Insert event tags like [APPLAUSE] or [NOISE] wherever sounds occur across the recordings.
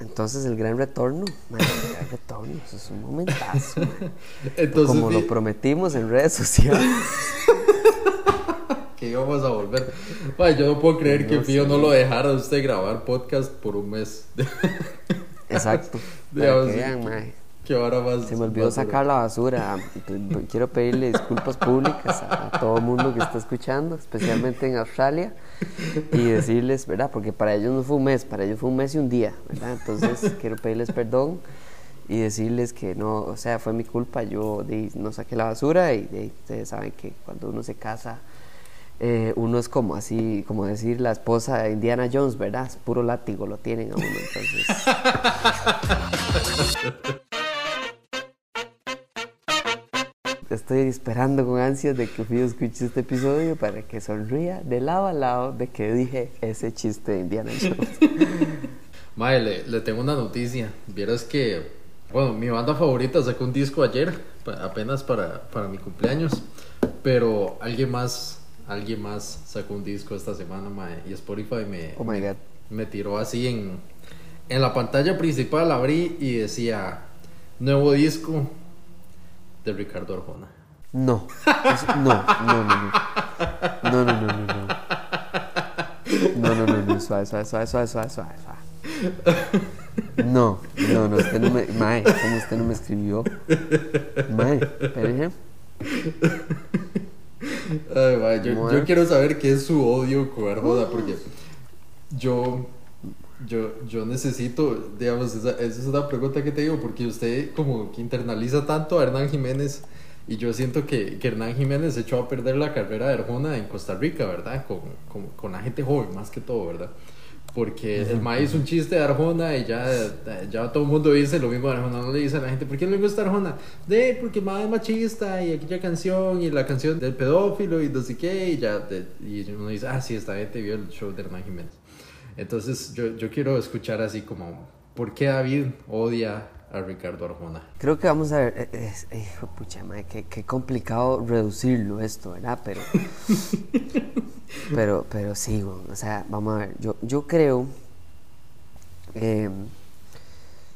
Entonces el gran retorno, el gran retorno, eso es un momentazo. [LAUGHS] Entonces, Como lo prometimos en redes sociales. [LAUGHS] que íbamos a volver. Yo no puedo creer que sé. no lo dejara usted grabar podcast por un mes. [LAUGHS] Exacto. Para que vean. Más. Se me olvidó sacar la basura. Quiero pedirle disculpas públicas a, a todo el mundo que está escuchando, especialmente en Australia, y decirles, ¿verdad? Porque para ellos no fue un mes, para ellos fue un mes y un día, ¿verdad? Entonces quiero pedirles perdón y decirles que no, o sea, fue mi culpa, yo no saqué la basura y de, ustedes saben que cuando uno se casa, eh, uno es como así, como decir la esposa de Indiana Jones, ¿verdad? Es puro látigo, lo tienen a uno, entonces... [LAUGHS] Estoy esperando con ansias de que Fío escuche este episodio para que sonría de lado a lado de que dije ese chiste de Indiana Jones. [LAUGHS] Mae, le, le tengo una noticia. Vieras que, bueno, mi banda favorita sacó un disco ayer, apenas para, para mi cumpleaños. Pero alguien más, alguien más sacó un disco esta semana, mae. Y Spotify me, Oh my god. me tiró así en, en la pantalla principal, abrí y decía, nuevo disco de Ricardo Arjona. No, no, no, no, no. No, no, no, no, no. No, no, no, no, suave, suave, suave, suave, suave, suave. No, no, no, usted no me. Mae, ¿cómo usted no me escribió? Mae, espérese. Ay, mae, yo, yo quiero saber qué es su odio con Arjona, porque yo, yo, yo necesito, digamos, esa, esa es una pregunta que te digo, porque usted como que internaliza tanto a Hernán Jiménez, y yo siento que, que Hernán Jiménez echó a perder la carrera de Arjona en Costa Rica, ¿verdad? Con, con, con la gente joven, más que todo, ¿verdad? Porque el maíz hizo un chiste de Arjona y ya, ya todo el mundo dice lo mismo de Arjona. No le dice a la gente, ¿por qué no le gusta Arjona? De, porque mae es machista y aquella canción y la canción del pedófilo y no sé qué. Y ya, de- y uno dice, ah, sí, esta gente vio el show de Hernán Jiménez. Entonces yo, yo quiero escuchar así como, ¿por qué David odia a Ricardo Arjona? Creo que vamos a ver. eh, eh, es- eh, hijo pucha, mae, qué, qué complicado reducirlo esto, ¿verdad? Pero. [LAUGHS] pero, pero sí, o sea, vamos a ver. Yo, yo creo eh,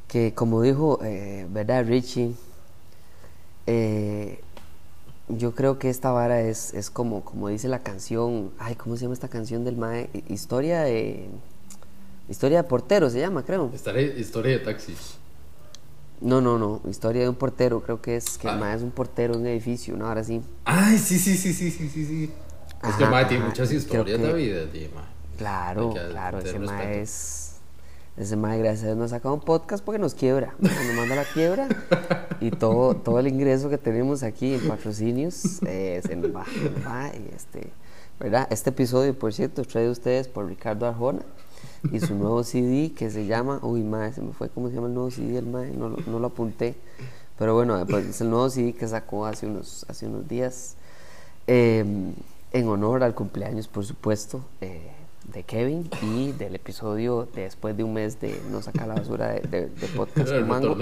que, como dijo, eh, ¿verdad, Richie? Eh, yo creo que esta vara es, es como, como dice la canción. Ay, ¿cómo se llama esta canción del Mae? Hi- Historia de. Historia de portero se llama, creo. Historia de taxis. No, no, no. Historia de un portero, creo que es que Ah. es un portero en un edificio, una hora sí. Ay, sí, sí, sí, sí, sí, sí, sí. es que mae tiene muchas historias, que- de mae. Claro, Hay que claro, ese mae es. Ese mae, gracias a Dios, nos ha sacado un podcast porque nos quiebra. Nos manda la quiebra y todo, todo el ingreso que tenemos aquí en patrocinios eh, se nos va, nos va. Y este, ¿verdad? Este episodio, por cierto, traído ustedes por Ricardo Arjona y su nuevo CD que se llama. Uy, mae, se me fue cómo se llama el nuevo CD del mae, no, no lo apunté. Pero bueno, pues, es el nuevo CD que sacó hace unos, hace unos días. eh, en honor al cumpleaños, por supuesto, eh, de Kevin y del episodio de después de un mes de no sacar la basura de, de- de podcast El con Mango.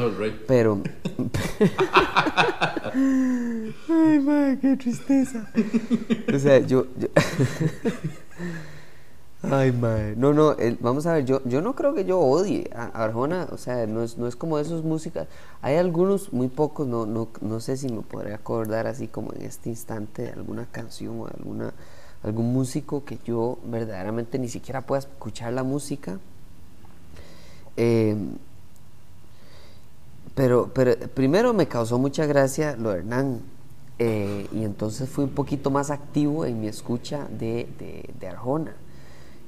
Pero. [LAUGHS] [LAUGHS] Ay, madre, qué tristeza. O sea, yo. yo- [LAUGHS] Ay, madre. No, no, vamos a ver, yo, yo no creo que yo odie a Arjona. O sea, no es, no es como esos músicas. Hay algunos, muy pocos, no, no, no sé si me podría acordar así como en este instante de alguna canción o de alguna, algún músico que yo verdaderamente ni siquiera pueda escuchar la música. Eh, pero, pero primero me causó mucha gracia lo de Hernán. eh, y entonces fui un poquito más activo en mi escucha de, de, de Arjona.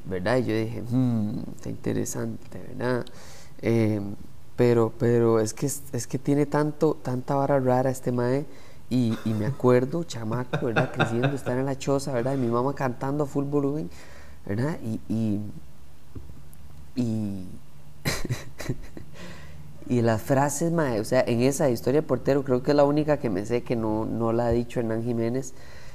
¿Verdad? Y yo dije, "Hmm, está interesante, ¿verdad? Eh, pero, pero es que, es, que tiene tanto, tanta vara rara este mae. Y, me acuerdo, chamaco, ¿verdad? Creciendo, estar en la choza, ¿verdad? Y mi mamá cantando full volumen, ¿verdad? Y, y, [LAUGHS] y, las frases, mae, o sea, en esa historia de portero creo que es la única que me sé que no, no la ha dicho Hernán Jiménez,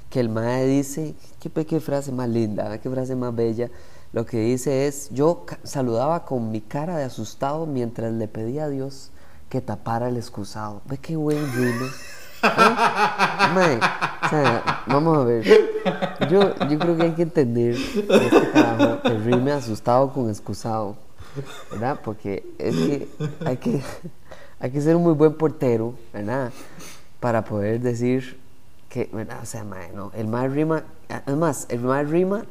que el mae dice, qué, qué frase más linda, qué frase más bella, lo que dice es, yo saludaba con mi cara de asustado mientras le pedía a Dios que tapara el excusado. Ve qué buen. ¿Ah? Mae, o sea, vamos a ver. Yo, yo creo que hay que entender este carajo, el rime asustado con excusado. ¿verdad? Porque es que hay que, hay que ser un muy buen portero, ¿verdad? Para poder decir que, ¿verdad? O sea, mae, no, el más rima, además, el más rima,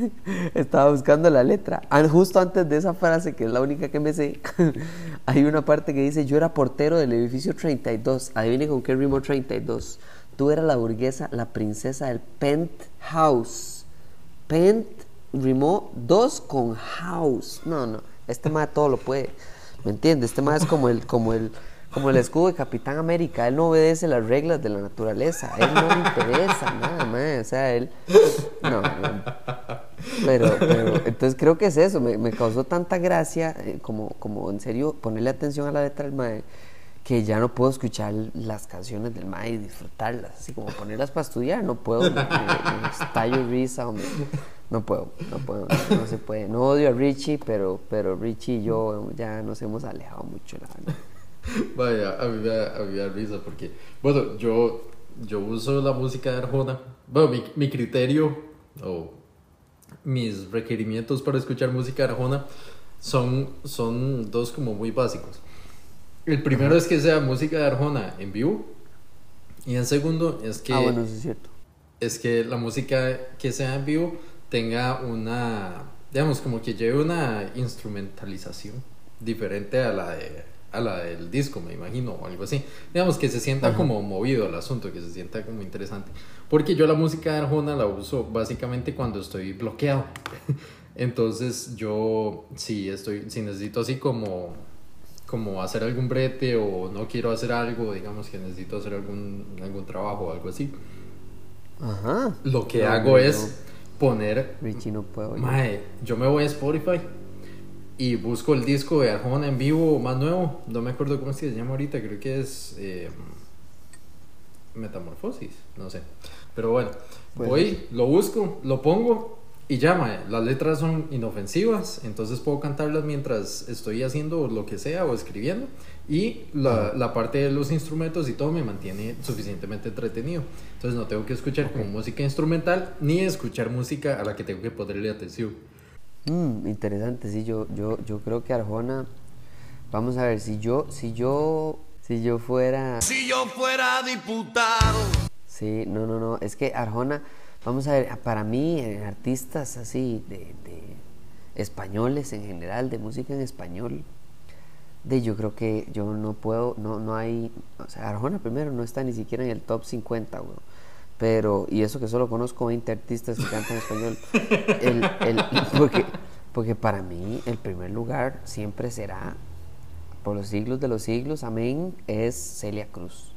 [LAUGHS] estaba buscando la letra. Justo antes de esa frase, que es la única que me sé, [LAUGHS] hay una parte que dice, yo era portero del edificio 32. Adivine con qué rimó 32. Tú eras la burguesa, la princesa del penthouse. Pent rimó dos con house. No, no, este más todo lo puede. ¿Me entiendes? Este más es como el, como el, como el escudo de Capitán América. Él no obedece las reglas de la naturaleza. Él no le interesa nada más. O sea, él. No, no. Pero, pero, entonces creo que es eso. Me, causó tanta gracia, eh, como, como en serio, ponerle atención a la letra del Mae, que ya no puedo escuchar las canciones del Mae y disfrutarlas. Así como ponerlas para estudiar, no puedo. Me, me, me estallo risa. no puedo, no puedo, no, no se puede. No odio a Richie, pero, pero Richie y yo ya nos hemos alejado mucho, la verdad. Vaya, a mí, me da, a mí me da risa porque, bueno, yo, yo uso la música de Arjona. Bueno, mi, mi criterio o mis requerimientos para escuchar música de Arjona son, son dos como muy básicos. El primero es que sea música de Arjona en vivo. Y el segundo es que, Ah, bueno, eso es cierto. es que la música que sea en vivo tenga una, digamos, como que lleve una instrumentalización diferente a la, de, a la del disco, me imagino, o algo así. Digamos, que se sienta como movido el asunto, que se sienta como interesante. Porque yo la música de Arjona la uso básicamente cuando estoy bloqueado. [LAUGHS] Entonces yo, si estoy, si necesito así como, como hacer algún brete o no quiero hacer algo, digamos que necesito hacer algún, algún trabajo o algo así, Ajá. lo que No, hago es poner Richie no puedo. Mae, yo me voy a Spotify y busco el disco de Arjona en vivo más nuevo. No me acuerdo cómo es que se llama ahorita, creo que es eh, Metamorfosis, no sé. Pero bueno, Pues voy, lo busco, lo pongo y mae, las letras son inofensivas, entonces puedo cantarlas mientras estoy haciendo lo que sea o escribiendo. Y la, la parte de los instrumentos y todo me mantiene suficientemente entretenido. Entonces no tengo que escuchar como música instrumental ni escuchar música a la que tengo que ponerle atención. Mm, interesante, sí, yo, yo, yo creo que Arjona, vamos a ver, si yo, si yo, si yo fuera, Si yo fuera diputado. sí, no, no, no, es que Arjona, vamos a ver, para mí, eh, artistas así, de, de españoles en general, de música en español, de yo creo que yo no puedo, no, no hay, o sea, Arjona primero no está ni siquiera en el top 50, güey. Pero, y eso que solo conozco 20 artistas que cantan español. El, el- [LAUGHS] porque, porque para mí el primer lugar siempre será, por los siglos de los siglos, amén, es Celia Cruz.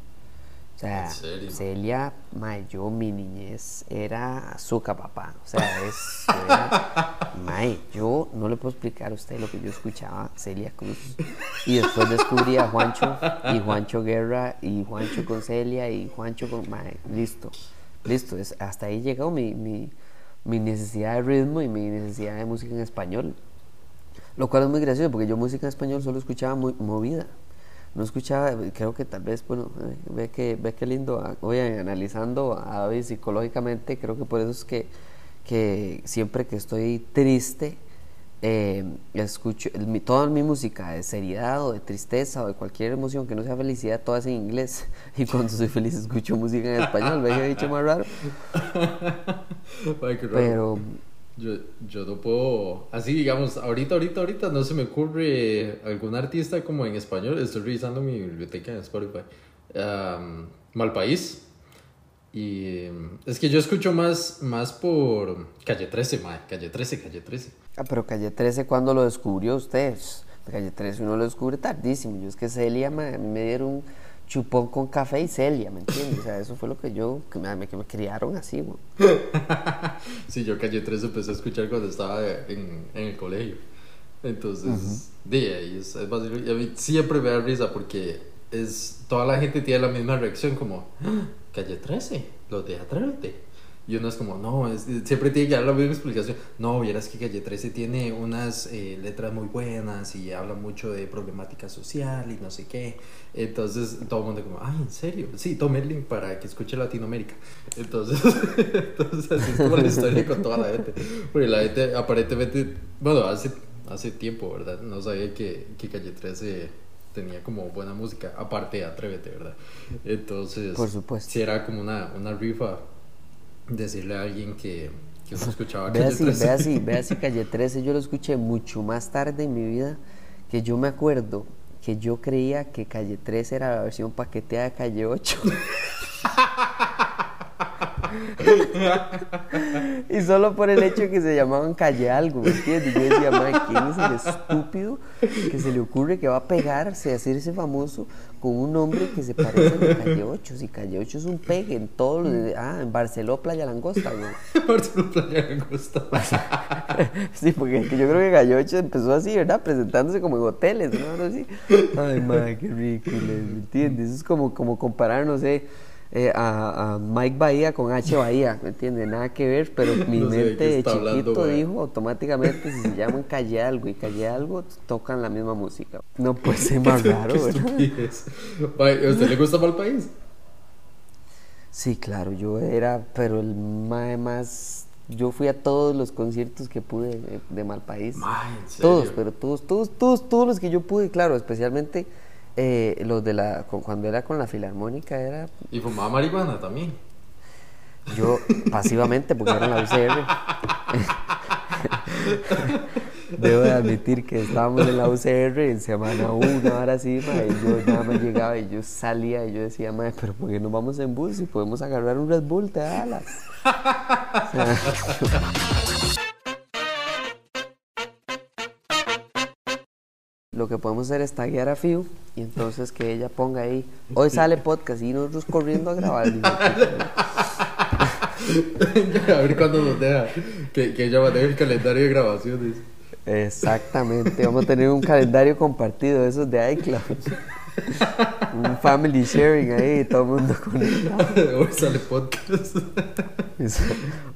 O sea. Celia, mae, yo mi niñez era azúcar, papá. O sea, es. era- [LAUGHS] mae, yo no le puedo explicar a usted lo que yo escuchaba Celia Cruz. Y después descubrí a Juancho y Juancho Guerra y Juancho con Celia y Juancho con. Mae, listo. Listo. Es, hasta ahí llegó mi, mi, mi necesidad de ritmo y mi necesidad de música en español. Lo cual es muy gracioso porque yo música en español solo escuchaba muy movida. No escuchaba, creo que tal vez, bueno, eh, ve que, ve que lindo, ah, oye, analizando a David psicológicamente, creo que por eso es que, que siempre que estoy triste, eh, escucho, el- toda mi música de seriedad o de tristeza o de cualquier emoción que no sea felicidad, toda es en inglés. [LAUGHS] Y cuando soy feliz escucho música en español, ve que he dicho más raro. [LAUGHS] Ay, qué raro. Pero, Yo, yo no puedo, así digamos, ahorita, ahorita, ahorita no se me ocurre algún artista como en español. Estoy revisando mi biblioteca en Spotify. Am, Malpaís. Y em, es que yo escucho más, más por Calle 13, mae. Calle 13, Calle 13. Ah, pero Calle 13, ¿cuándo lo descubrió usted? Calle 13 uno lo descubre tardísimo. Yo es que Celia, mí me dieron chupón con café y Celia, ¿me entiendes? O sea, eso fue lo que yo, que me, que me criaron así, güey. [LAUGHS] Sí, yo Calle 13 empecé a escuchar cuando estaba en, en el colegio. Entonces, de ahí es, es más, y a mí siempre me da risa porque es, toda la gente tiene la misma reacción como, "Ah, Calle 13, los de Atrévete. Y uno es como, no, es- siempre tiene que dar la misma explicación. No, vieras que Calle 13 tiene unas eh, letras muy buenas y habla mucho de problemática social y no sé qué. Entonces todo el mundo como, ay, ¿en serio? Sí, tome el link para que escuche Latinoamérica. Entonces, [LAUGHS] entonces así es como la historia con toda la gente. Porque la gente aparentemente, bueno, hace hace tiempo, ¿verdad? No sabía que, que Calle 13 tenía como buena música, aparte de Atrévete, ¿verdad? Entonces, Por supuesto. sí era como una, una rifa decirle a alguien que, que uno escuchaba Vea [LAUGHS] Calle si, 13. vea si, [LAUGHS] vea si Calle 13 yo lo escuché mucho más tarde en mi vida que yo me acuerdo que yo creía que Calle 13 era la versión paqueteada de Calle 8. [LAUGHS] y solo por el hecho de que se llamaban Calle Algo, ¿me entiendes? Yo decía, madre, ¿quién es el estúpido que se le ocurre que va a pegarse, a hacerse famoso con un nombre que se parece de Calle 8? Si Calle 8 es un pegue en todos los... Ah, en Barceló, Playa Langosta, güey. [LAUGHS] Barcelona Playa Angosta. [LAUGHS] Sí, porque yo creo que Gallo 8 empezó así, ¿verdad? Presentándose como en hoteles, ¿no? Así. Ay, madre, qué ridículo, ¿me entiendes? Eso es como, como comparar, no sé, eh, a, a Mike Bahía con H Bahía, ¿me entiendes? Nada que ver, pero [LAUGHS] mi No mente de chiquito hablando, dijo automáticamente si se [LAUGHS] llaman Calle Algo y Calle Algo, tocan la misma música. No [LAUGHS] puede ser más raro, ¿verdad? ¿A usted le gusta mal país? Sí, claro, yo era, pero el más... Yo fui a todos los conciertos que pude de, de Malpaís. Todos, pero todos, todos, todos, todos los que yo pude, claro, especialmente eh, los de la, cuando era con la filarmónica, era Y fumaba marihuana también. yo pasivamente, porque era en la UCR. Debo de admitir que estábamos en la UCR en semana 1, ahora sí, y yo nada más llegaba y yo salía y yo decía, mae, pero ¿por qué no vamos en bus y podemos agarrar un Red Bull, te da alas? Lo que podemos hacer es taguear a Fiu y entonces que ella ponga ahí, hoy sale podcast y nosotros corriendo a grabar. [LAUGHS] a ver cuándo nos deja. Que, que ella maneje el calendario de grabaciones. Exactamente, vamos a tener un calendario compartido de esos de iCloud. un family sharing ahí, todo el mundo conectado. [LAUGHS] Hoy sale podcast.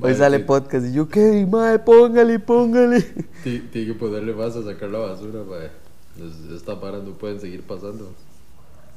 Hoy sale podcast y yo, ¿qué? Mae, póngale, póngale. Ti- Tiene que ponerle más a sacar la basura, mae. Es- Esta para no pueden seguir pasando.